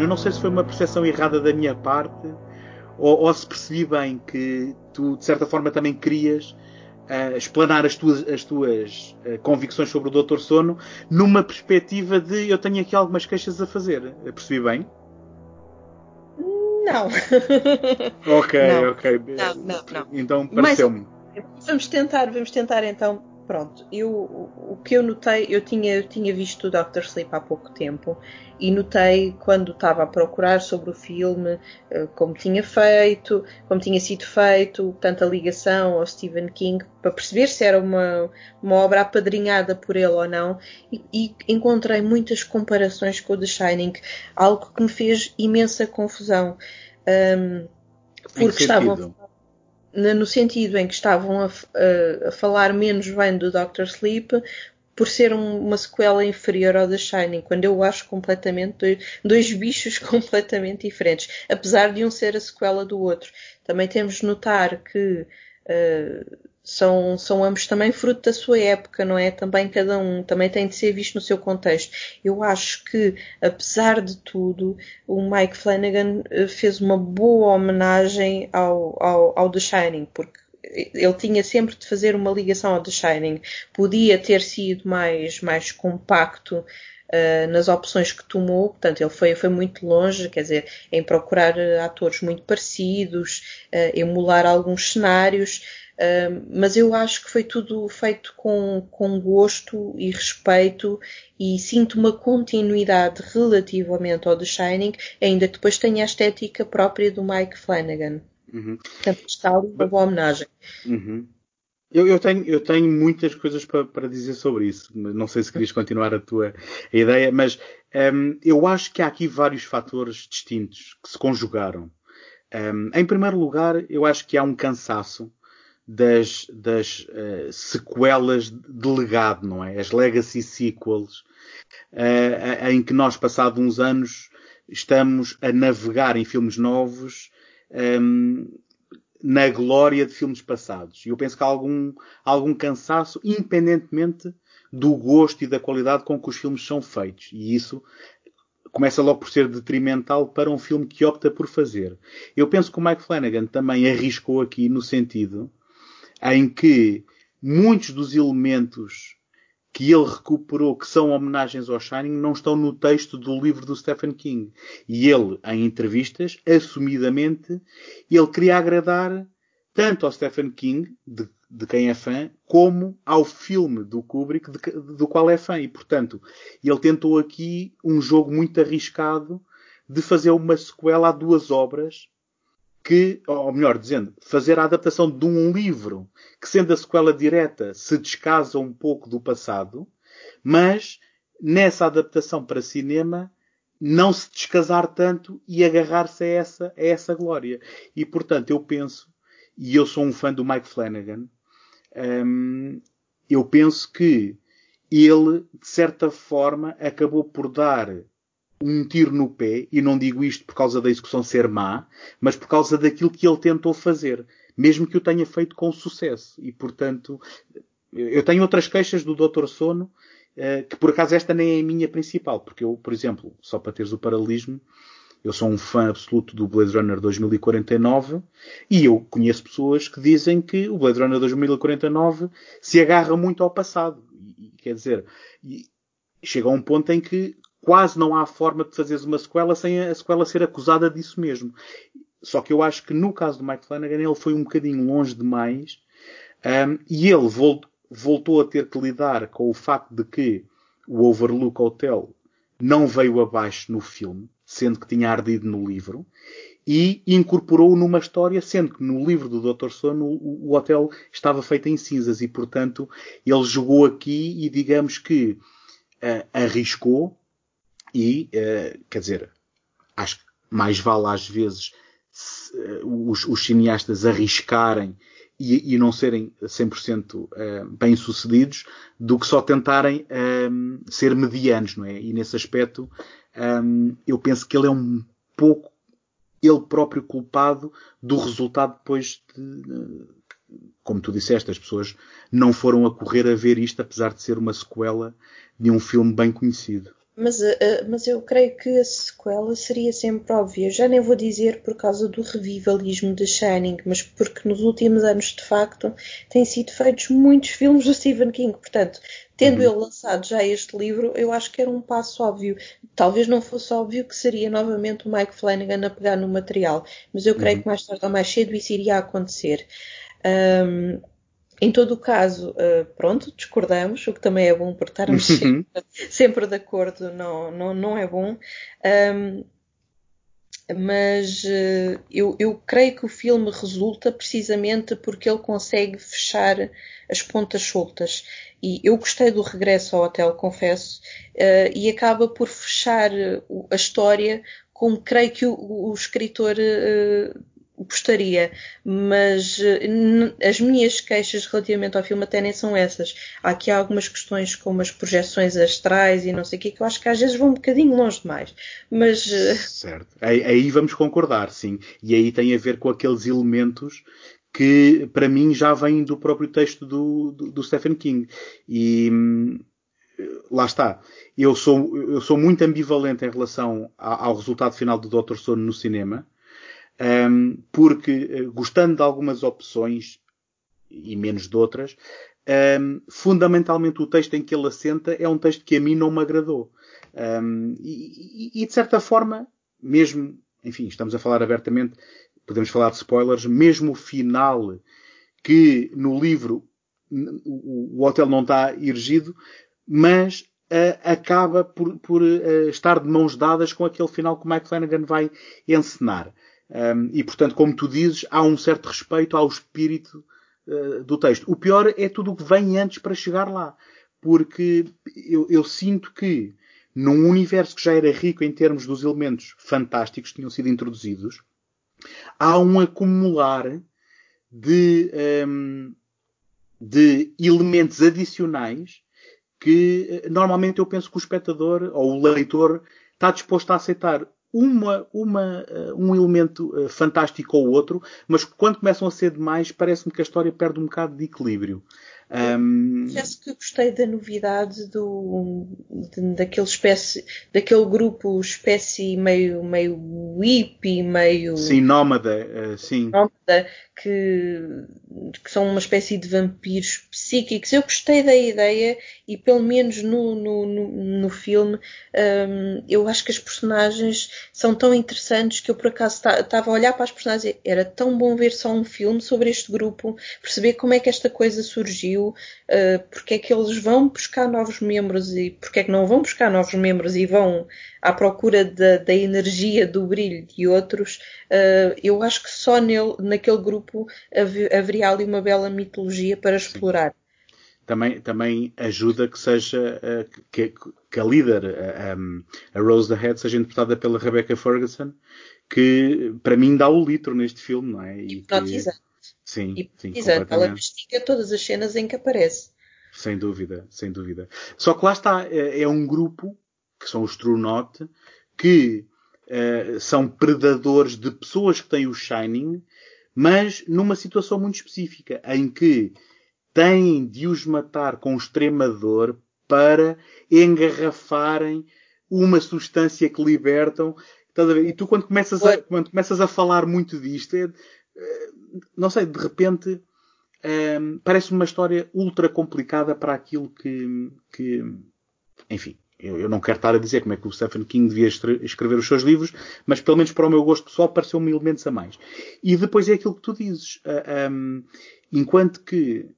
Eu não sei se foi uma percepção errada da minha parte ou, ou se percebi bem que tu, de certa forma, também querias uh, explanar as tuas, as tuas uh, convicções sobre o Dr. Sono numa perspectiva de eu tenho aqui algumas queixas a fazer. Percebi bem? Não. ok, não. ok. Não, não, não. Então pareceu-me. Vamos tentar, vamos tentar então pronto, eu, o que eu notei, eu tinha, eu tinha visto o Dr. Sleep há pouco tempo e notei quando estava a procurar sobre o filme, eh, como tinha feito, como tinha sido feito, tanta ligação ao Stephen King, para perceber se era uma, uma obra apadrinhada por ele ou não, e, e encontrei muitas comparações com o The Shining, algo que me fez imensa confusão. Um, porque estavam no sentido em que estavam a, a, a, falar menos bem do Dr. Sleep, por ser um, uma sequela inferior ao The Shining, quando eu acho completamente dois, dois, bichos completamente diferentes, apesar de um ser a sequela do outro. Também temos de notar que uh, são, são ambos também fruto da sua época, não é? Também cada um, também tem de ser visto no seu contexto. Eu acho que, apesar de tudo, o Mike Flanagan eh, fez uma boa homenagem ao, ao, ao The Shining, porque ele tinha sempre de fazer uma ligação ao The Shining. Podia ter sido mais, mais compacto uh, nas opções que tomou, portanto, ele foi, foi muito longe, quer dizer, em procurar uh, atores muito parecidos, uh, emular alguns cenários mas eu acho que foi tudo feito com, com gosto e respeito e sinto uma continuidade relativamente ao The Shining, ainda que depois tenha a estética própria do Mike Flanagan. Uhum. Portanto, está uma boa homenagem. Uhum. Eu, eu, tenho, eu tenho muitas coisas para, para dizer sobre isso. Não sei se querias continuar a tua a ideia, mas um, eu acho que há aqui vários fatores distintos que se conjugaram. Um, em primeiro lugar, eu acho que há um cansaço das, das uh, sequelas de legado, não é? As legacy sequels, uh, em que nós, passados uns anos, estamos a navegar em filmes novos um, ehm, na glória de filmes passados. E eu penso que há algum, algum cansaço, independentemente do gosto e da qualidade com que os filmes são feitos. E isso começa logo por ser detrimental para um filme que opta por fazer. Eu penso que o Mike Flanagan também arriscou aqui no sentido em que muitos dos elementos que ele recuperou, que são homenagens ao Shining, não estão no texto do livro do Stephen King. E ele, em entrevistas, assumidamente, ele queria agradar tanto ao Stephen King, de, de quem é fã, como ao filme do Kubrick, de, do qual é fã. E, portanto, ele tentou aqui um jogo muito arriscado de fazer uma sequela a duas obras que, ou melhor dizendo, fazer a adaptação de um livro que, sendo a sequela direta, se descasa um pouco do passado, mas nessa adaptação para cinema não se descasar tanto e agarrar-se a essa, a essa glória. E portanto, eu penso, e eu sou um fã do Mike Flanagan, hum, eu penso que ele, de certa forma, acabou por dar um tiro no pé, e não digo isto por causa da execução ser má, mas por causa daquilo que ele tentou fazer, mesmo que o tenha feito com sucesso. E, portanto, eu tenho outras queixas do Dr. Sono, eh, que por acaso esta nem é a minha principal, porque eu, por exemplo, só para teres o paralelismo, eu sou um fã absoluto do Blade Runner 2049 e eu conheço pessoas que dizem que o Blade Runner 2049 se agarra muito ao passado. E, quer dizer, chega a um ponto em que quase não há forma de fazeres uma sequela sem a sequela ser acusada disso mesmo. Só que eu acho que no caso do Mike Flanagan ele foi um bocadinho longe demais um, e ele voltou a ter que lidar com o facto de que o Overlook Hotel não veio abaixo no filme, sendo que tinha ardido no livro, e incorporou numa história, sendo que no livro do Dr. Sono o, o hotel estava feito em cinzas e, portanto, ele jogou aqui e digamos que uh, arriscou e, uh, quer dizer, acho que mais vale às vezes se, uh, os, os, cineastas arriscarem e, e não serem 100% uh, eh, bem sucedidos do que só tentarem um, ser medianos, não é? E nesse aspecto um, eu penso que ele é um pouco ele próprio culpado do resultado depois de, como tu disseste, as pessoas não foram a correr a ver isto, apesar de ser uma sequela de um filme bem conhecido. Mas, uh, mas eu creio que a sequela seria sempre óbvia. Já nem vou dizer por causa do revivalismo de Shining, mas porque nos últimos anos, de facto, têm sido feitos muitos filmes do Stephen King. Portanto, tendo uhum. ele lançado já este livro, eu acho que era um passo óbvio. Talvez não fosse óbvio que seria novamente o Mike Flanagan a pegar no material, mas eu creio uhum. que mais tarde ou mais cedo isso iria acontecer. Um, em todo o caso, uh, pronto, discordamos, o que também é bom, porque estarmos uhum. sempre, sempre, de acordo não, não, não é bom. Um, mas uh, eu, eu creio que o filme resulta precisamente porque ele consegue fechar as pontas soltas. E eu gostei do regresso ao hotel, confesso, uh, e acaba por fechar a história como creio que o, o escritor gostaria, mas as minhas queixas relativamente ao filme até nem são essas. Há aqui algumas questões como as projeções astrais e não sei o que, que eu acho que às vezes vão um bocadinho longe demais. Mas. Certo. Aí, aí vamos concordar, sim. E aí tem a ver com aqueles elementos que para mim já vêm do próprio texto do, do, do Stephen King. E hum, lá está. Eu sou, eu sou muito ambivalente em relação ao, ao resultado final do Dr. Sono no cinema, um, porque eh, gostando de algumas opções e menos de outras, um, fundamentalmente o texto em que ele assenta é um texto que a mim não me agradou. Um, e, e, de certa forma, mesmo, enfim, estamos a falar abertamente, podemos falar de spoilers, mesmo o final que no livro o, o hotel não está erigido, mas uh, acaba por, por uh, estar de mãos dadas com aquele final que o Mike Flanagan vai encenar. Um, e, portanto, como tu dizes, há um certo respeito ao espírito uh, do texto. O pior é tudo o que vem antes para chegar lá. Porque eu, eu, sinto que, num universo que já era rico em termos dos elementos fantásticos que tinham sido introduzidos, há um acumular de, um, de elementos adicionais que eh, normalmente eu penso que o espectador ou o leitor está disposto a aceitar uma, uma, uh, um elemento uh, fantástico ou outro, mas quando começam a ser demais, parece-me que a história perde um bocado de equilíbrio. Um... Confesso que gostei da novidade do, de, daquele espécie, daquele grupo espécie meio, meio hippie, meio. Sim, nómada, uh, sim. Nómada, que, que são uma espécie de vampiros psíquicos. Eu gostei da ideia e pelo menos no, no, no, no filme um, eu acho que as personagens são tão interessantes que eu por acaso estava a olhar para as personagens era tão bom ver só um filme sobre este grupo, perceber como é que esta coisa surgiu, uh, porque é que eles vão buscar novos membros e porque é que não vão buscar novos membros e vão à procura da, da energia, do brilho de outros, uh, eu acho que só nele, naquele grupo haveria ali uma bela mitologia para explorar. Também, também ajuda que seja uh, que, que, a líder, um, a Rose the Head, seja interpretada pela Rebecca Ferguson, que para mim dá o litro neste filme, não é? E Hipnotizante. Sim, Hipnotizante. sim, Ela investiga todas as cenas em que aparece. Sem dúvida, sem dúvida. Só que lá está, é, é um grupo que são os True Not, que uh, são predadores de pessoas que têm o Shining, mas numa situação muito específica, em que têm de os matar com extrema dor para engarrafarem uma substância que libertam. E tu, quando começas a, quando começas a falar muito disto, é, eh, não sei, de repente é, parece uma história ultra complicada para aquilo que, que enfim, eu, eu, não quero estar a dizer como é que o Stephen King devia escrever os seus livros, mas pelo menos para o meu gosto pessoal pareceu-me elementos a mais. E depois é aquilo que tu dizes. Uh, ah, um, enquanto que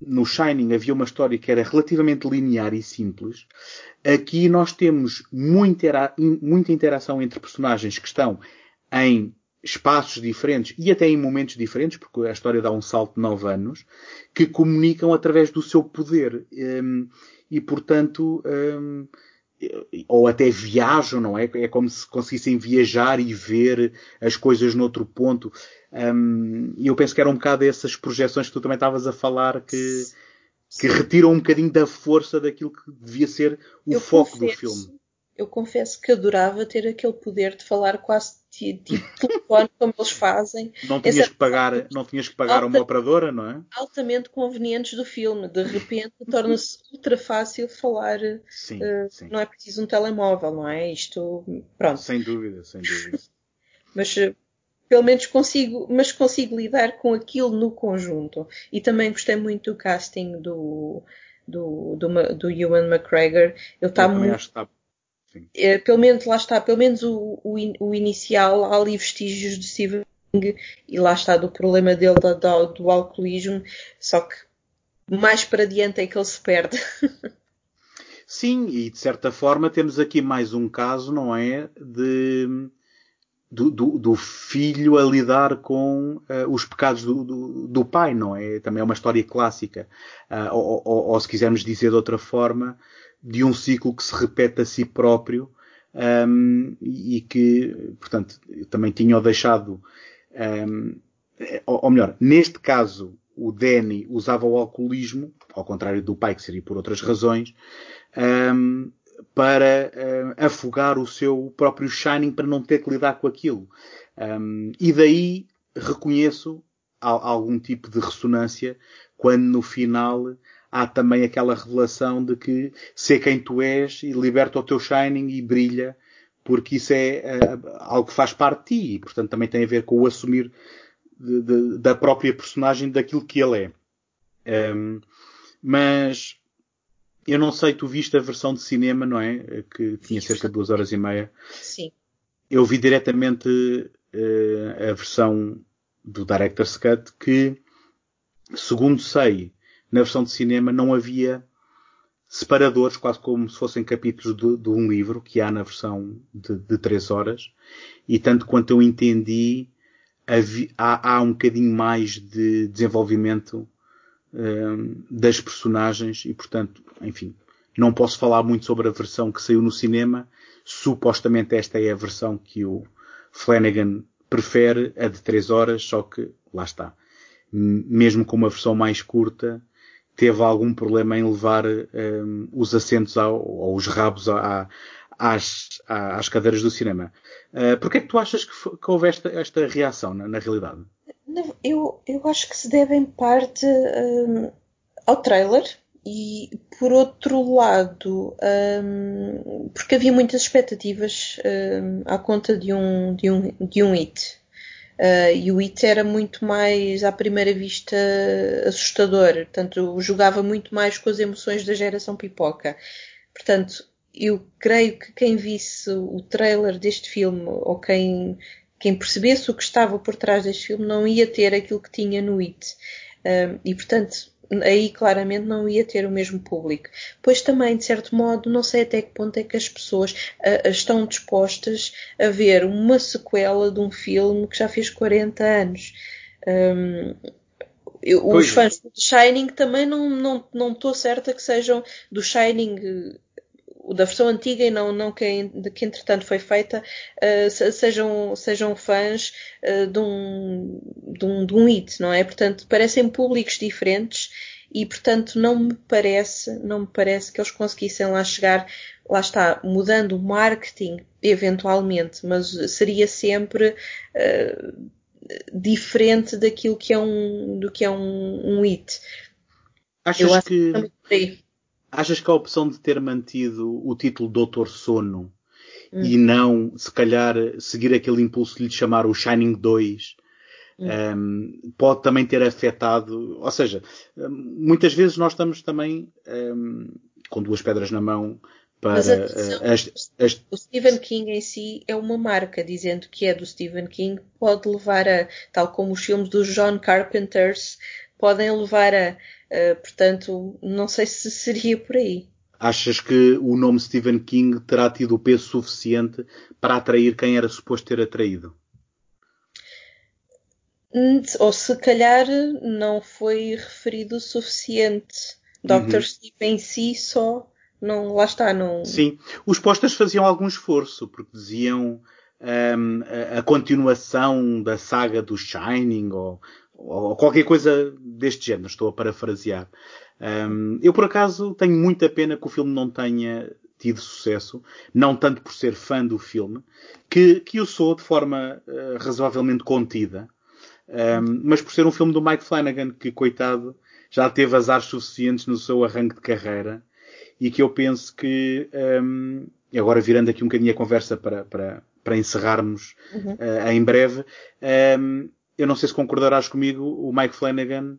no Shining havia uma história que era relativamente linear e simples, aqui nós temos muita, muita interação entre personagens que estão em espaços diferentes e até em momentos diferentes, porque a história dá um salto de nove anos, que comunicam através do seu poder. Um, e, portanto, um, ou até viajam, não é? É como se conseguissem viajar e ver as coisas noutro ponto. Um, e eu penso que eram um bocado essas projeções que tu também estavas a falar que, que retiram um bocadinho da força daquilo que devia ser o eu foco confesso, do filme. Eu confesso que adorava ter aquele poder de falar quase tipo telefone como eles fazem. Não tinhas que pagar, não tinhas que pagar alta, uma operadora, não é? Altamente convenientes do filme. De repente torna-se ultra fácil falar. Sim, uh, sim. Não é preciso um telemóvel, não é? Isto, pronto. Sem dúvida, sem dúvida. mas uh, pelo menos consigo, mas consigo lidar com aquilo no conjunto. E também gostei muito do casting do do, do, do Ewan McGregor. Ele está muito. Acho que está é, pelo menos, lá está, pelo menos o, o, o, inicial, há ali vestígios de Stephen King e lá está do problema dele do, do, do alcoolismo, só que mais para diante é que ele se perde. Sim, e de certa forma temos aqui mais um caso, não é? De, do, do, do filho a lidar com uh, os pecados do, do, pai, não é? Também é uma história clássica. Uh, ou, ou, ou, se quisermos dizer de outra forma, de um ciclo que se repete a si próprio um, e que, portanto, também tinha deixado Um, ou melhor, neste caso, o Danny usava o alcoolismo, ao contrário do pai, que seria por outras razões, um, para uh, afogar o seu próprio Shining para não ter que lidar com aquilo. Um, e daí reconheço algum tipo de ressonância quando no final há também aquela revelação de que ser quem tu és e liberta o teu Shining e brilha, porque isso é uh, algo que faz parte de ti e, portanto, também tem a ver com o assumir de, de, da própria personagem daquilo que ele é. Um, mas eu não sei, tu viste a versão de cinema, não é? Que tinha cerca de duas horas e meia. Sim. Eu vi diretamente uh, a versão do Director's Cut que, segundo sei, na versão de cinema não havia separadores, quase como se fossem capítulos de, de um livro que há na versão de, de três horas. E tanto quanto eu entendi, há, há um bocadinho mais de desenvolvimento um, das personagens e, portanto, enfim, não posso falar muito sobre a versão que saiu no cinema. Supostamente esta é a versão que o Flanagan prefere, a de 3 horas, só que lá está. Mesmo com uma versão mais curta, teve algum problema em levar um, os assentos ao, ou os rabos à, às, às cadeiras do cinema. Uh, Porquê é que tu achas que, que houve esta, esta reação, na, na, realidade? Eu, eu acho que se deve em parte um, ao trailer e por outro lado um, porque havia muitas expectativas um, à conta de um, de um, de um hit. Uh, e o It era muito mais, à primeira vista, assustador. Portanto, jogava muito mais com as emoções da geração pipoca. Portanto, eu creio que quem visse o trailer deste filme ou quem, quem percebesse o que estava por trás deste filme não ia ter aquilo que tinha no It. Uh, e, portanto, aí claramente não ia ter o mesmo público. Pois também, de certo modo, não sei até que ponto é que as pessoas uh, estão dispostas a ver uma sequela de um filme que já fez 40 anos. Um, eu, os fãs do Shining também não estou não, não certa que sejam do Shining da versão antiga e não, não que, que entretanto foi feita, uh, sejam, sejam fãs uh, de, um, de, um, de um hit, não é? Portanto, parecem públicos diferentes e, portanto, não me parece, não me parece que eles conseguissem lá chegar, lá está, mudando o marketing, eventualmente, mas seria sempre uh, diferente daquilo que é um, do que é um, um hit. Achas que, que Achas que a opção de ter mantido o título Doutor Sono hum. e não, se calhar, seguir aquele impulso de lhe chamar o Shining 2 hum. um, pode também ter afetado, ou seja, muitas vezes nós estamos também um, com duas pedras na mão para atenção, as, as... o Stephen King em si é uma marca, dizendo que é do Stephen King, pode levar a, tal como os filmes dos John Carpenters, podem levar a, uh, portanto, não sei se seria por aí. Achas que o nome Stephen King terá tido o peso suficiente para atrair quem era suposto ter atraído? Hum, ou se calhar não foi referido o suficiente. Dr. Uhum. Sleep em si só não, lá está, não. Sim, os posters faziam algum esforço, porque diziam um, a, a, continuação da saga do Shining ou, ou qualquer coisa deste género, estou a parafrasear. Um, eu, por acaso, tenho muita pena que o filme não tenha tido sucesso, não tanto por ser fã do filme, que, que eu sou de forma uh, razoavelmente contida, um, mas por ser um filme do Mike Flanagan, que, coitado, já teve azar suficientes no seu arranque de carreira, e que eu penso que, um, agora virando aqui um bocadinho a conversa para, para, para encerrarmos uhum. uh, em breve, um, eu não sei se concordarás comigo, o Mike Flanagan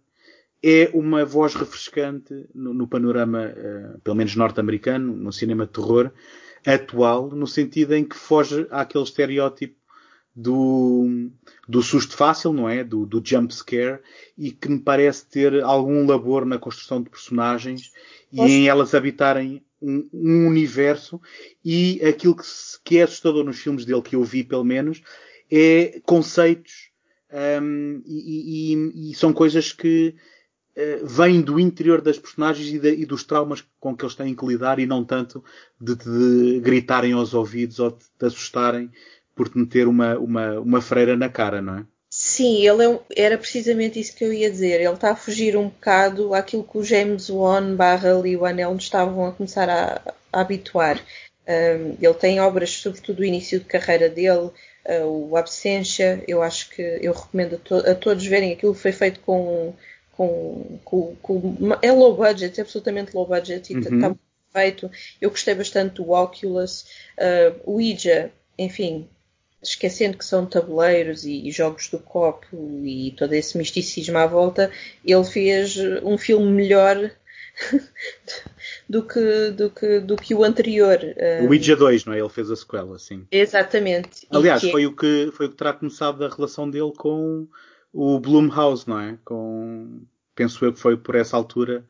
é uma voz refrescante no, no panorama, uh, pelo menos norte-americano, no cinema de terror atual, no sentido em que foge àquele estereótipo do, do susto fácil, não é? Do, do jump scare e que me parece ter algum labor na construção de personagens e em elas habitarem um, um, universo e aquilo que, que é assustador nos filmes dele que eu vi pelo menos é conceitos um, e, e, e, são coisas que uh, vêm do interior das personagens e, de, e, dos traumas com que eles têm que lidar e não tanto de, de gritarem aos ouvidos ou de te assustarem por te meter uma, uma, uma freira na cara, não é? sim, ele é, era precisamente isso que eu ia dizer. Ele está a fugir um bocado àquilo que o James Wan barra Lee Wan nos estavam a começar a, a habituar. Um, ele tem obras, sobretudo do início de carreira dele, uh, o Absência, eu acho que eu recomendo a, to a, todos verem aquilo que foi feito com, com, com, com, é low budget, é absolutamente low budget e está uhum. feito. Eu gostei bastante do Oculus, uh, o Ouija, enfim, esquecendo que são tabuleiros e, e jogos do copo e todo esse misticismo à volta, ele fez um filme melhor do que, do que, do que o anterior. O Ouija 2, não é? Ele fez a sequela, sim. Exatamente. Aliás, que... foi, o que, foi o que terá começado a relação dele com o Blumhouse, não é? Com, penso eu que foi por essa altura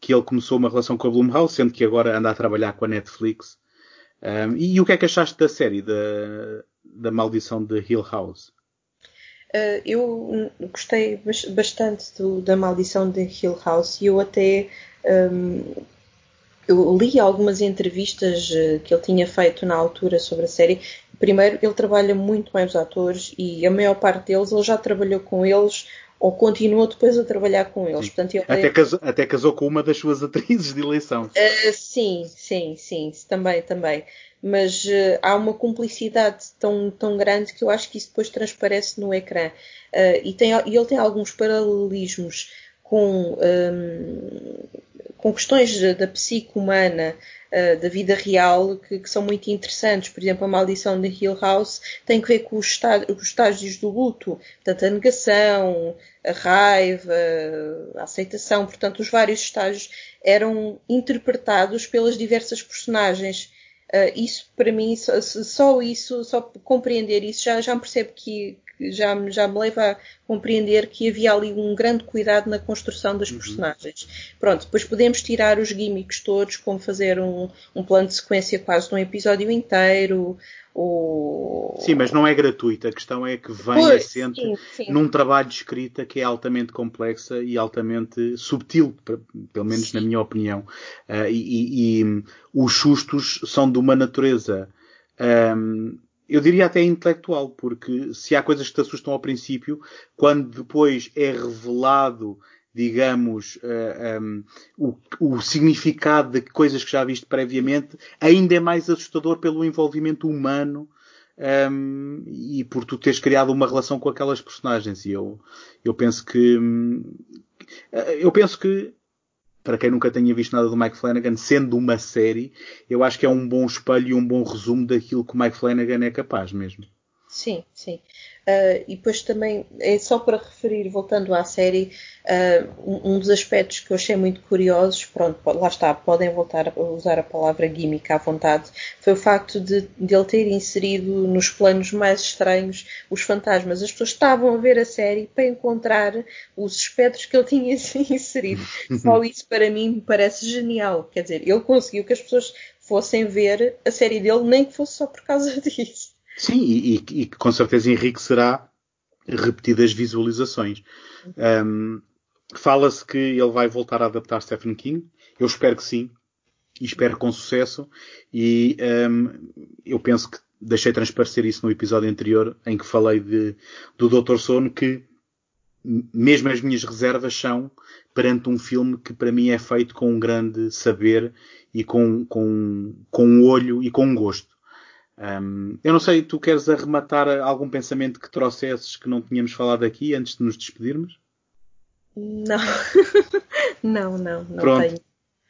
que ele começou uma relação com a Blumhouse, sendo que agora anda a trabalhar com a Netflix. Um, e, e, o que é que achaste da série, da, da Maldição de Hill House? Uh, eu gostei bastante do, da Maldição de Hill House e eu até um, eu li algumas entrevistas eh, que ele tinha feito na altura sobre a série. Primeiro, ele trabalha muito bem os atores e a maior parte deles ele já trabalhou com eles ou continuou depois a trabalhar com eles. Portanto, até, casou, até, casou, com uma das suas atrizes de eleição. Uh, sim, sim, sim, também, também. Mas uh, há uma cumplicidade tão, tão grande que eu acho que isso depois transparece no ecrã. Uh, e, tem, e ele tem alguns paralelismos com um, com questões da psique humana, uh, da vida real, que, que, são muito interessantes. Por exemplo, a maldição de Hill House tem que ver com os, os estágios do luto, portanto, a negação, a raiva, a aceitação, portanto, os vários estágios eram interpretados pelas diversas personagens. Uh, isso para mim, só, isso, só compreender isso já, já percebo que, já, já me leva a compreender que havia ali um grande cuidado na construção das uhum. personagens. Pronto, depois podemos tirar os gimmicks todos, como fazer um, um plano de sequência quase de um episódio inteiro, ou... Sim, mas não é gratuito. A questão é que vem pois, assente sim, sim. num trabalho de escrita que é altamente complexa e altamente subtil, pelo menos sim. na minha opinião. Uh, e, e, e, os sustos são de uma natureza um, eu diria até intelectual, porque se há coisas que te assustam ao princípio, quando depois é revelado, digamos, uh, eh, um, o, o, significado de coisas que já viste previamente, ainda é mais assustador pelo envolvimento humano um, e por tu teres criado uma relação com aquelas personagens. E eu, eu penso que, hum, eu penso que para quem nunca tenha visto nada do Mike Flanagan, sendo uma série, eu acho que é um bom espelho e um bom resumo daquilo que o Mike Flanagan é capaz mesmo. Sim, sim. Uh, e depois também, é só para referir, voltando à série, uh, um, dos aspectos que eu achei muito curiosos, pronto, lá está, podem voltar a usar a palavra gimmick à vontade, foi o facto de, de ele ter inserido nos planos mais estranhos os fantasmas. As pessoas estavam a ver a série para encontrar os espectros que ele tinha inserido. Só isso para mim me parece genial. Quer dizer, ele conseguiu que as pessoas fossem ver a série dele, nem que fosse só por causa disso. Sim, e, e, com certeza enriquecerá repetidas visualizações. Um, Fala-se que ele vai voltar a adaptar Stephen King. Eu espero que sim. E espero com sucesso. E um, eu penso que deixei transparecer isso no episódio anterior em que falei de, do Dr. Sono que mesmo as minhas reservas são perante um filme que para mim é feito com um grande saber e com, com, com um olho e com um gosto. Um, eu não sei, tu queres arrematar algum pensamento que trouxesses que não tínhamos falado aqui antes de nos despedirmos? Não, não, não, não Pronto. tenho.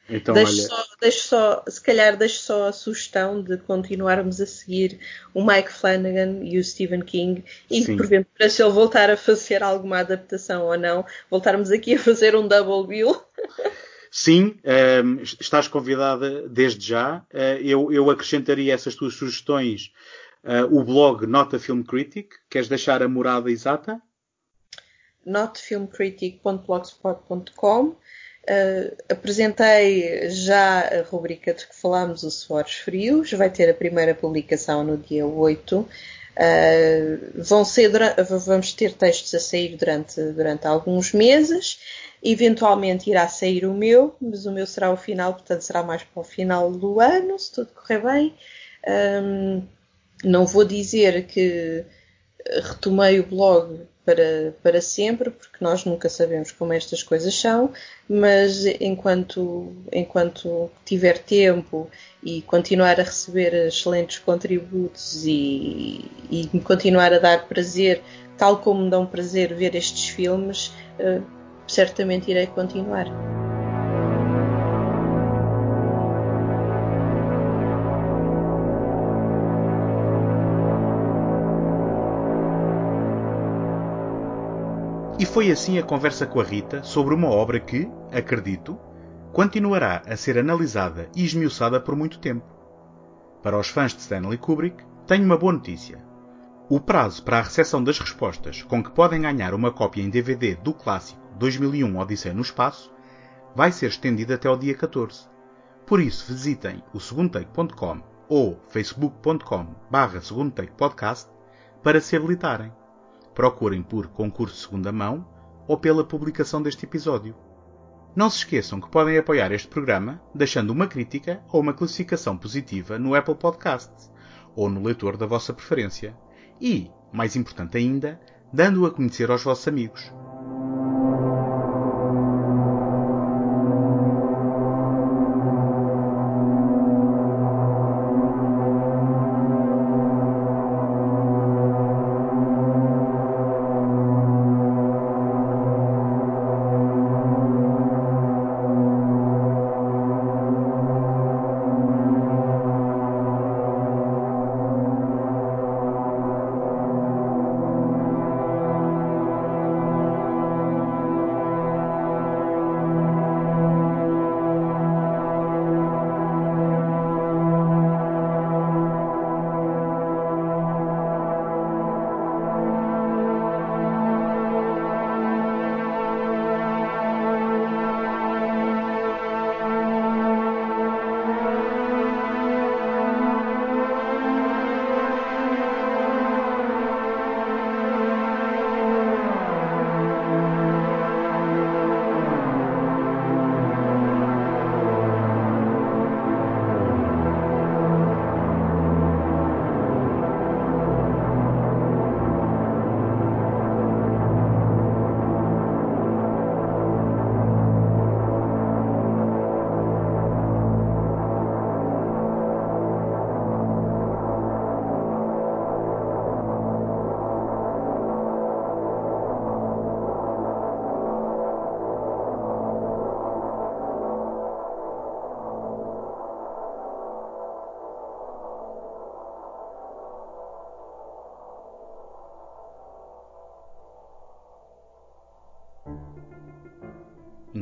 Então, deixo, olha... só, deixo só, se calhar deixo só a sugestão de continuarmos a seguir o Mike Flanagan e o Stephen King e Sim. porventura se ele voltar a fazer alguma adaptação ou não, voltarmos aqui a fazer um double bill. Sim, um, ehm, estás convidada desde já. Uh, eu, eu, acrescentaria essas tuas sugestões uh, o blog Nota Film Critic. Queres deixar a morada exata? notfilmcritic.blogspot.com uh, Apresentei já a rubrica de que falámos, o Suores Frios. Vai ter a primeira publicação no dia 8. Uh, vão ser, vamos ter textos a sair durante, durante alguns meses Eventualmente irá sair o meu, mas o meu será o final, portanto será mais para o final do ano, se tudo correr bem. Um, não vou dizer que retomei o blog para, para sempre, porque nós nunca sabemos como estas coisas são, mas enquanto, enquanto tiver tempo e continuar a receber excelentes contributos e, e continuar a dar prazer, tal como me dão prazer ver estes filmes, uh, certamente irei continuar. E foi assim a conversa com a Rita sobre uma obra que, acredito, continuará a ser analisada e esmiuçada por muito tempo. Para os fãs de Stanley Kubrick, tenho uma boa notícia. O prazo para a recepção das respostas com que podem ganhar uma cópia em DVD do clássico 2001 Odisseia no Espaço vai ser estendido até ao dia 14. Por isso, visitem o segundotake.com ou facebook.com barra podcast para se habilitarem procurem por concurso segunda mão ou pela publicação deste episódio. Não se esqueçam que podem apoiar este programa deixando uma crítica ou uma classificação positiva no Apple Podcasts ou no leitor da vossa preferência. E, mais importante ainda, dando-o a conhecer aos vossos amigos.